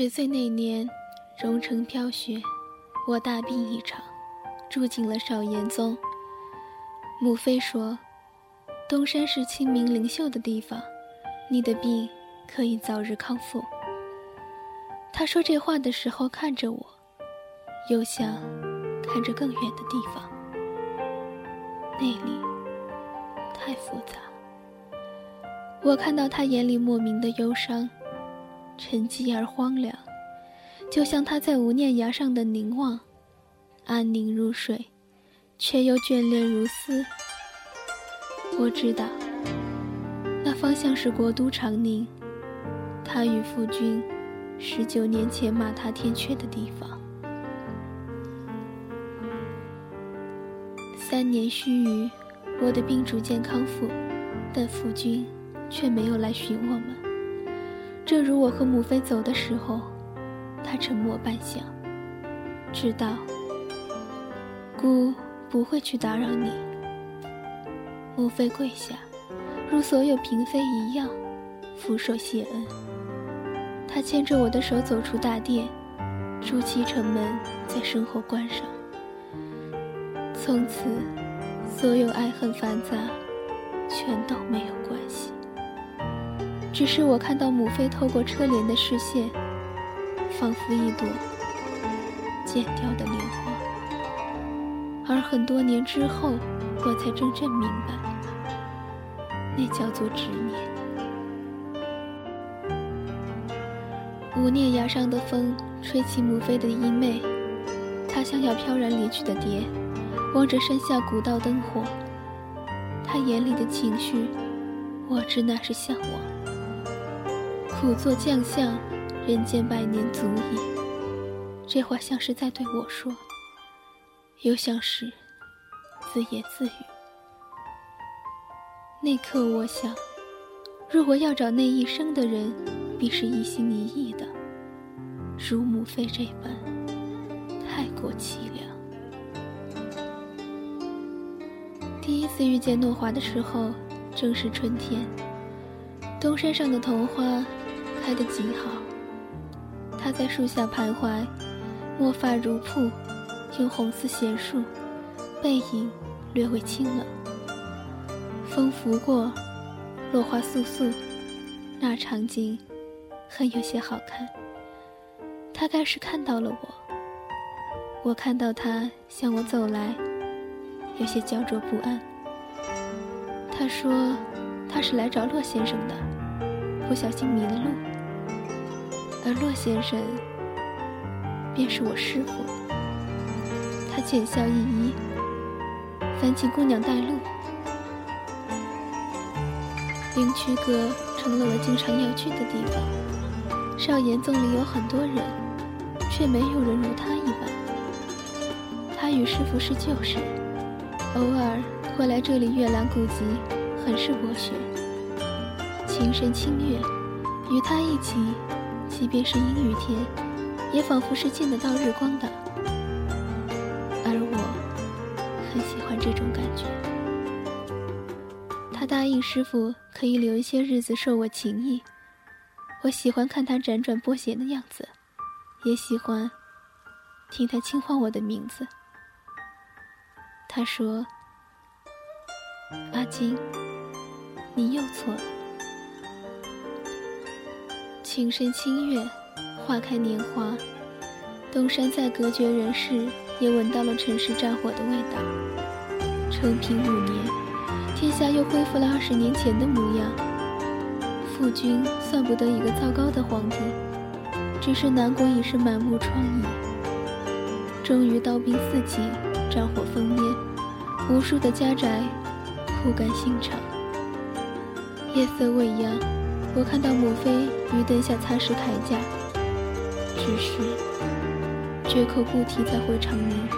十岁那年，蓉城飘雪，我大病一场，住进了少严宗。母妃说：“东山是清明灵秀的地方，你的病可以早日康复。”他说这话的时候看着我，又像看着更远的地方，那里太复杂。我看到他眼里莫名的忧伤。沉寂而荒凉，就像他在无念崖上的凝望，安宁如水，却又眷恋如斯。我知道，那方向是国都长宁，他与夫君十九年前马踏天阙的地方。三年须臾，我的病逐渐康复，但夫君却没有来寻我们。正如我和母妃走的时候，他沉默半晌，知道姑不会去打扰你。母妃跪下，如所有嫔妃一样，俯首谢恩。她牵着我的手走出大殿，朱漆城门在身后关上。从此，所有爱恨繁杂，全都没有关系。只是我看到母妃透过车帘的视线，仿佛一朵剪掉的莲花。而很多年之后，我才真正明白，那叫做执念。无念崖上的风吹起母妃的衣袂，她像要飘然离去的蝶，望着山下古道灯火，她眼里的情绪，我知那是向往。苦作将相，人间百年足矣。这话像是在对我说，又像是自言自语。那刻，我想，如果要找那一生的人，必是一心一意的，如母妃这般，太过凄凉。第一次遇见诺华的时候，正是春天，东山上的桐花。开得极好。他在树下徘徊，墨发如瀑，用红丝衔树，背影略微清冷。风拂过，落花簌簌，那场景很有些好看。他该是看到了我，我看到他向我走来，有些焦灼不安。他说他是来找骆先生的，不小心迷了路。而骆先生便是我师傅，他浅笑一揖，烦请姑娘带路。灵渠阁成了我经常要去的地方，少严宗里有很多人，却没有人如他一般。他与师傅是旧识，偶尔会来这里阅览古籍，很是博学。情深清月，与他一起。即便是阴雨天，也仿佛是见得到日光的。而我很喜欢这种感觉。他答应师傅可以留一些日子受我情谊。我喜欢看他辗转拨弦的样子，也喜欢听他轻唤我的名字。他说：“阿金，你又错了。”情深清月，花开年华，东山再隔绝人世，也闻到了尘世战火的味道。承平五年，天下又恢复了二十年前的模样。父君算不得一个糟糕的皇帝，只是南国已是满目疮痍。终于刀兵四起，战火烽烟，无数的家宅枯干心肠。夜色未央。我看到母妃于灯下擦拭铠甲，只是绝口不提再回长宁。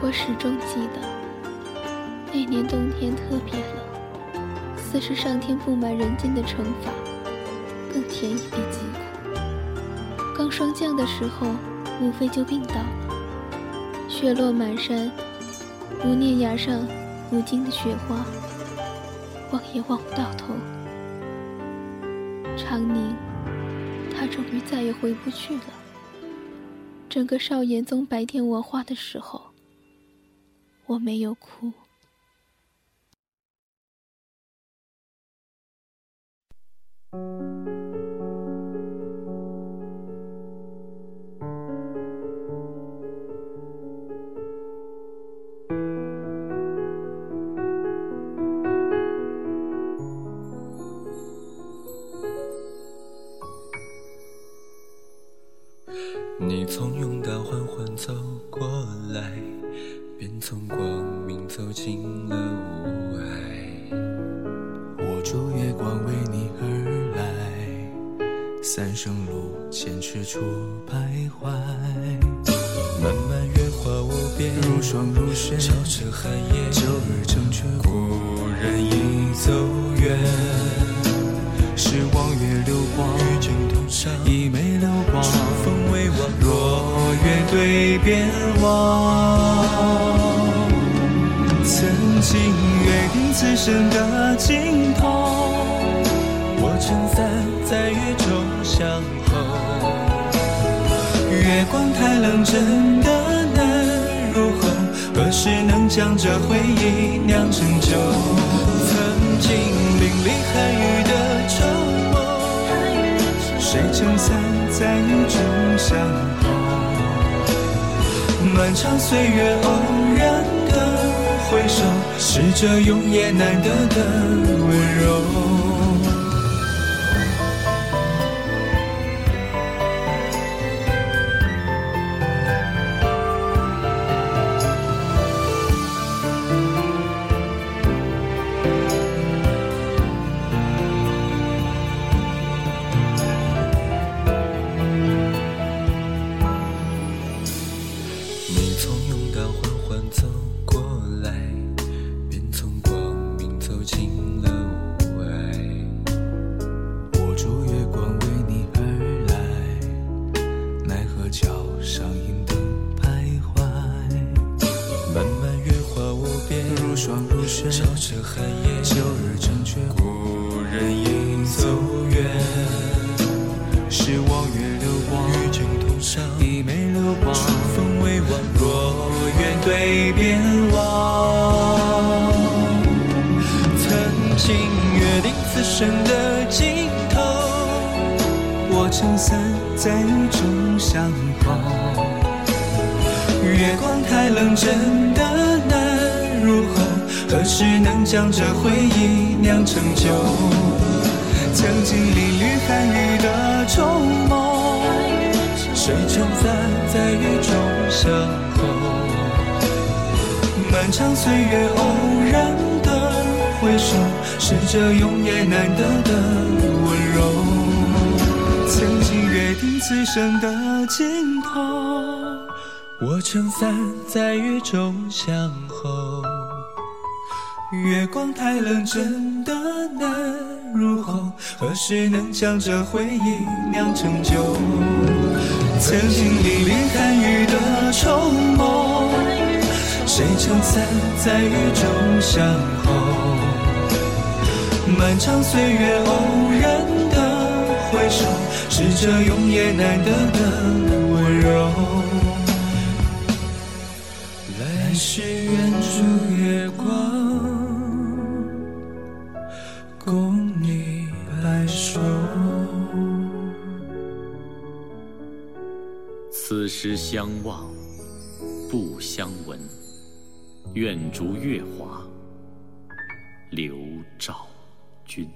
我始终记得那年冬天特别冷，似是上天布满人间的惩罚，更添一笔疾苦。刚霜降的时候，母妃就病倒了，雪落满山，无念崖上无尽的雪花。望也望不到头。长宁，他终于再也回不去了。整个少年宗白天文化的时候，我没有哭。对边望，曾经约定此生的尽头，我撑伞在雨中相候。月光太冷，真的难入喉，何时能将这回忆酿成酒？曾经淋漓寒雨的筹谋，谁撑伞在雨中相候？漫长岁月偶然的回首，是这永夜难得的温柔。桥上银灯徘徊。漫漫月华无边，如霜如雪，照彻寒夜。旧日成却故人已走远，是望月流光，与君同赏一眉流光。初风未晚，若愿对边望，曾经约定此生的尽。撑伞在雨中相候。月光太冷，真的难入喉，何时能将这回忆酿成酒？曾经淋漓寒雨的筹谋，谁撑伞在雨中相候？漫长岁月偶然的回首，是这永夜难得的温柔。听此生的尽头，我撑伞在雨中相候。月光太冷，真的难入喉，何时能将这回忆酿成酒？曾经淋漓寒雨的筹谋，谁撑伞在雨中相候？漫长岁月偶然的回首，是这永夜难得的温柔。来世愿逐月光。共你白首。此时相望不相闻，愿逐月华，流照君。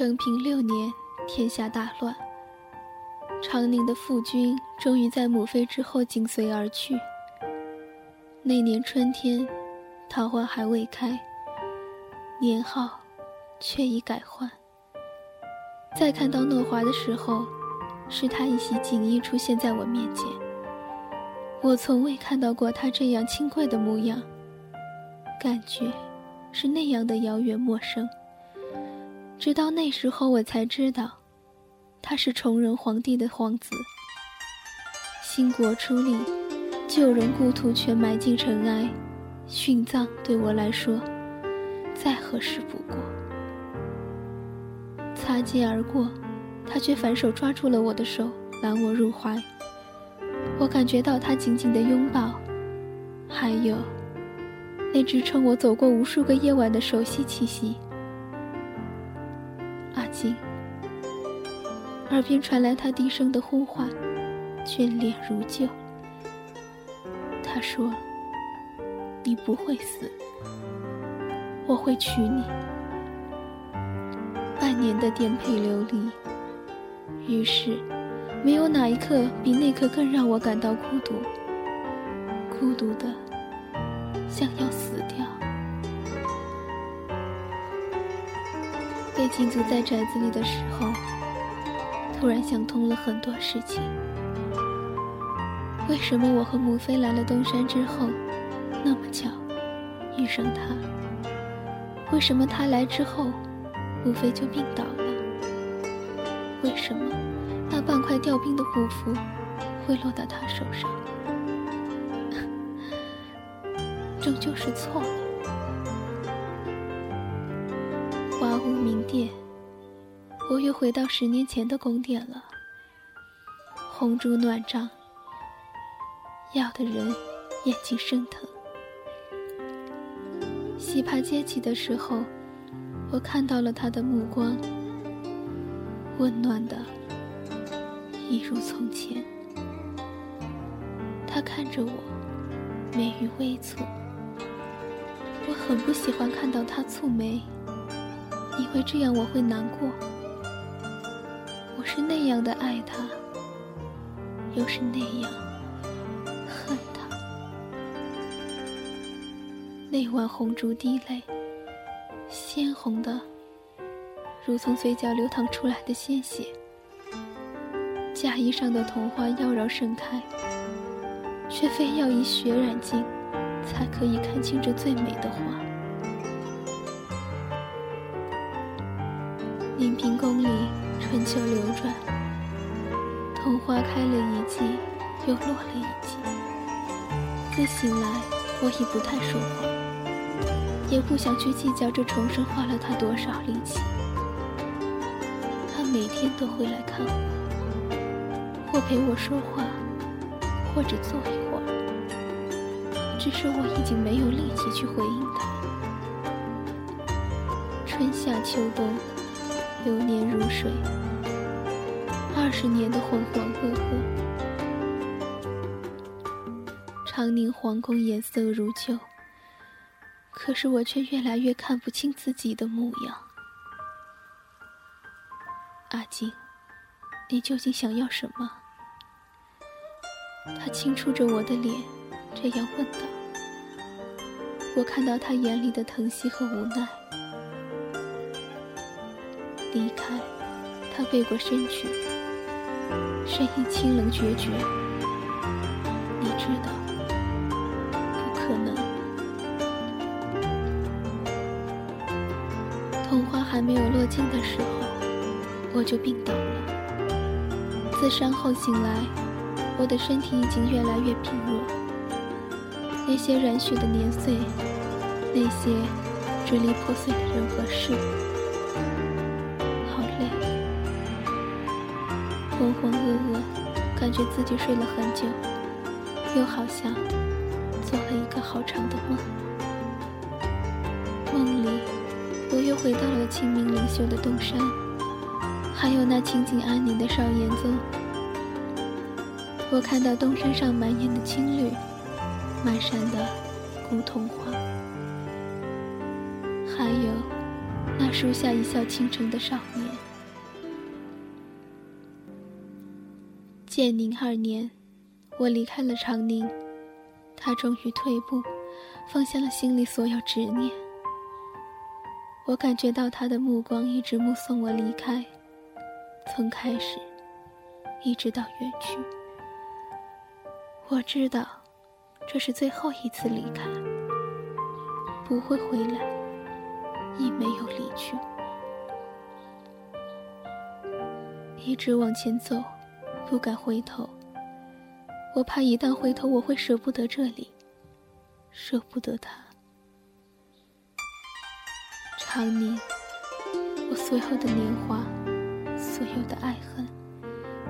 成平六年，天下大乱。长宁的父君终于在母妃之后紧随而去。那年春天，桃花还未开，年号却已改换。再看到诺华的时候，是他一袭锦衣出现在我面前。我从未看到过他这样清贵的模样，感觉是那样的遥远陌生。直到那时候，我才知道，他是崇仁皇帝的皇子。兴国初立，旧人故土全埋进尘埃，殉葬对我来说，再合适不过。擦肩而过，他却反手抓住了我的手，揽我入怀。我感觉到他紧紧的拥抱，还有那支撑我走过无数个夜晚的熟悉气息。耳边传来他低声的呼唤，眷恋如旧。他说：“你不会死，我会娶你。”半年的颠沛流离，于是，没有哪一刻比那刻更让我感到孤独，孤独的像要死掉。被禁足在宅子里的时候，突然想通了很多事情。为什么我和母妃来了东山之后，那么巧遇上他？为什么他来之后？母妃就病倒了。为什么那半块吊冰的虎符会落到他手上？终究是错了。花无名殿，我又回到十年前的宫殿了。红烛暖帐，要的人眼睛生疼。洗帕接起的时候。我看到了他的目光，温暖的，一如从前。他看着我，眉宇微蹙。我很不喜欢看到他蹙眉，因为这样我会难过。我是那样的爱他，又是那样恨他。那晚红烛滴泪。鲜红的，如从嘴角流淌出来的鲜血。嫁衣上的桐花妖娆盛开，却非要以血染尽，才可以看清这最美的花。宁平宫里春秋流转，桐花开了一季，又落了一季。自醒来，我已不太说话。也不想去计较这重生花了他多少力气。他每天都会来看我，或陪我说话，或者坐一会儿。只是我已经没有力气去回应他。春夏秋冬，流年如水，二十年的浑浑噩噩。长宁皇宫颜色如旧。可是我却越来越看不清自己的模样。阿金，你究竟想要什么？他轻触着我的脸，这样问道。我看到他眼里的疼惜和无奈。离开，他背过身去，声音清冷决绝。你知道。不可能。童话还没有落尽的时候，我就病倒了。自伤后醒来，我的身体已经越来越疲弱。那些染血的年岁，那些支离破碎的人和事，浑浑噩噩，感觉自己睡了很久，又好像做了一个好长的梦。梦里。我又回到了清明灵秀的东山，还有那清静安宁的少年宗。我看到东山上满眼的青绿，满山的古桐花，还有那树下一笑倾城的少年。建宁二年，我离开了长宁，他终于退步，放下了心里所有执念。我感觉到他的目光一直目送我离开，从开始一直到远去。我知道这是最后一次离开，不会回来，亦没有离去。一直往前走，不敢回头。我怕一旦回头，我会舍不得这里，舍不得他。常年，我所有的年华，所有的爱恨，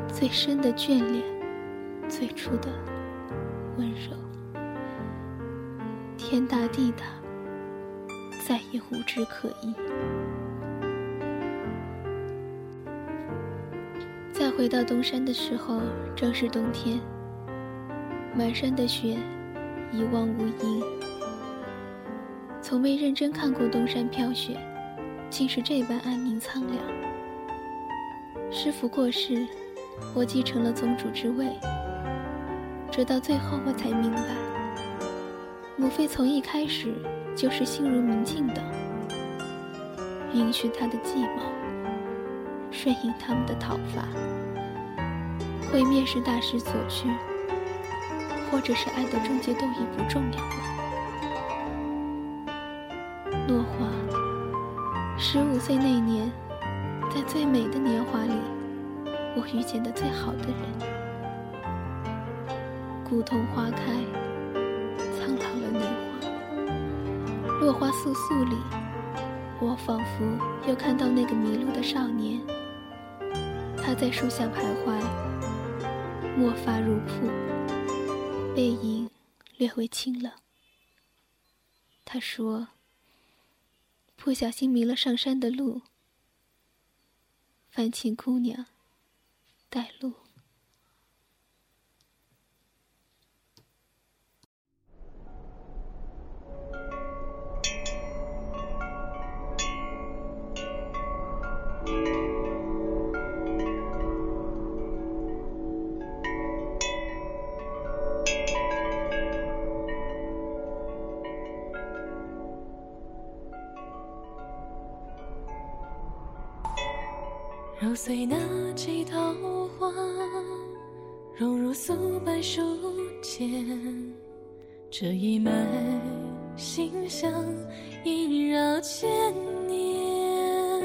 最深的眷恋，最初的温柔，天大地大，再也无枝可依。回到东山的时候，正是冬天。满山的雪，一望无垠。从未认真看过东山飘雪，竟是这般安宁苍凉。师傅过世，我继承了宗主之位。直到最后，我才明白，母妃从一开始就是心如明镜的，允许他的计谋，顺应他们的讨伐。毁灭是大势所趋。或者是爱的终结都已不重要了。落花，十五岁那年，在最美的年华里，我遇见的最好的人。古桐花开，苍老了年华。落花簌簌里，我仿佛又看到那个迷路的少年。他在树下徘徊，墨发如瀑。背影略微清冷。他说：“不小心迷了上山的路，烦请姑娘带路。”碎那几桃花，融入素白书笺。这一脉馨香萦绕千年。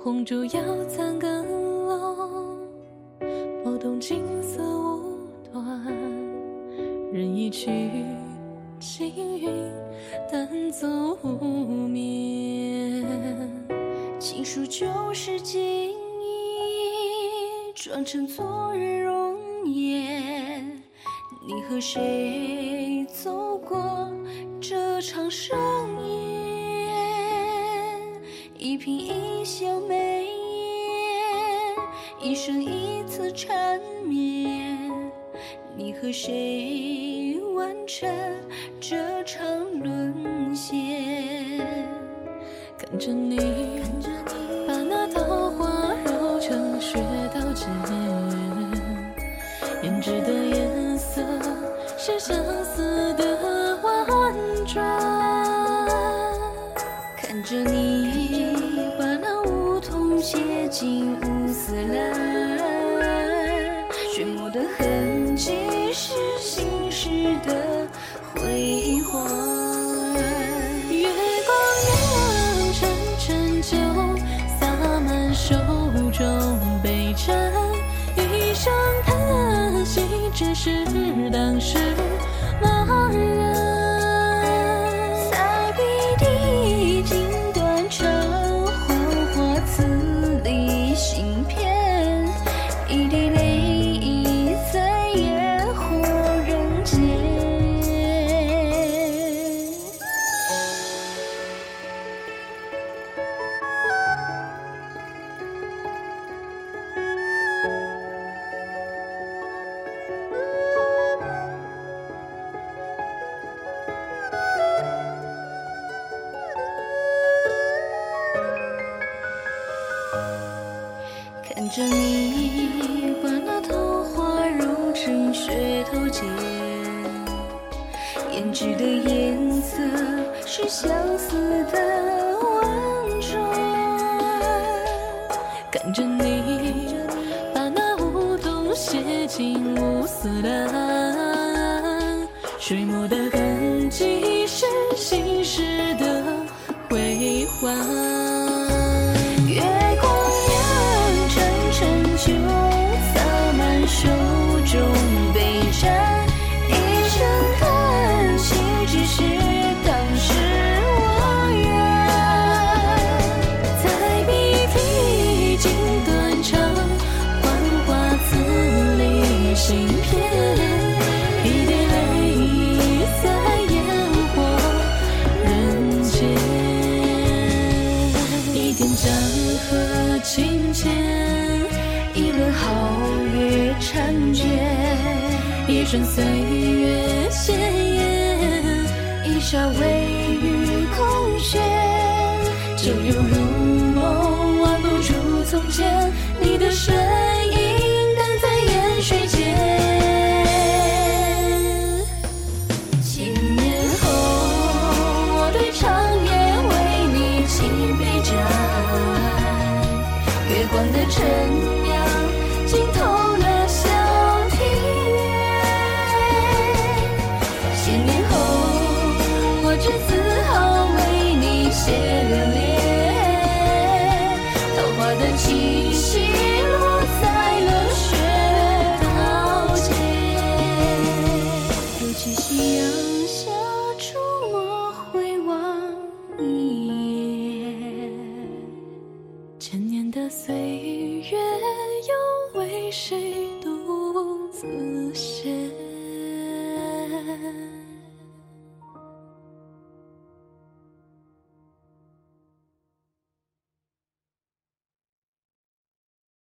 红烛摇残更漏，拨动锦瑟无端。人已去，青云淡走无眠。情书就是记忆，装成昨日容颜。你和谁走过这场盛宴？一颦一笑眉眼，一生一次缠绵。你和谁完成这场沦陷？看着你。纸胭脂的颜色是相思的婉转。看着你相思的温存，跟着你把那舞动写进无色的水墨的。任岁月鲜艳，一刹微雨空悬，旧友如梦，挽不住从前。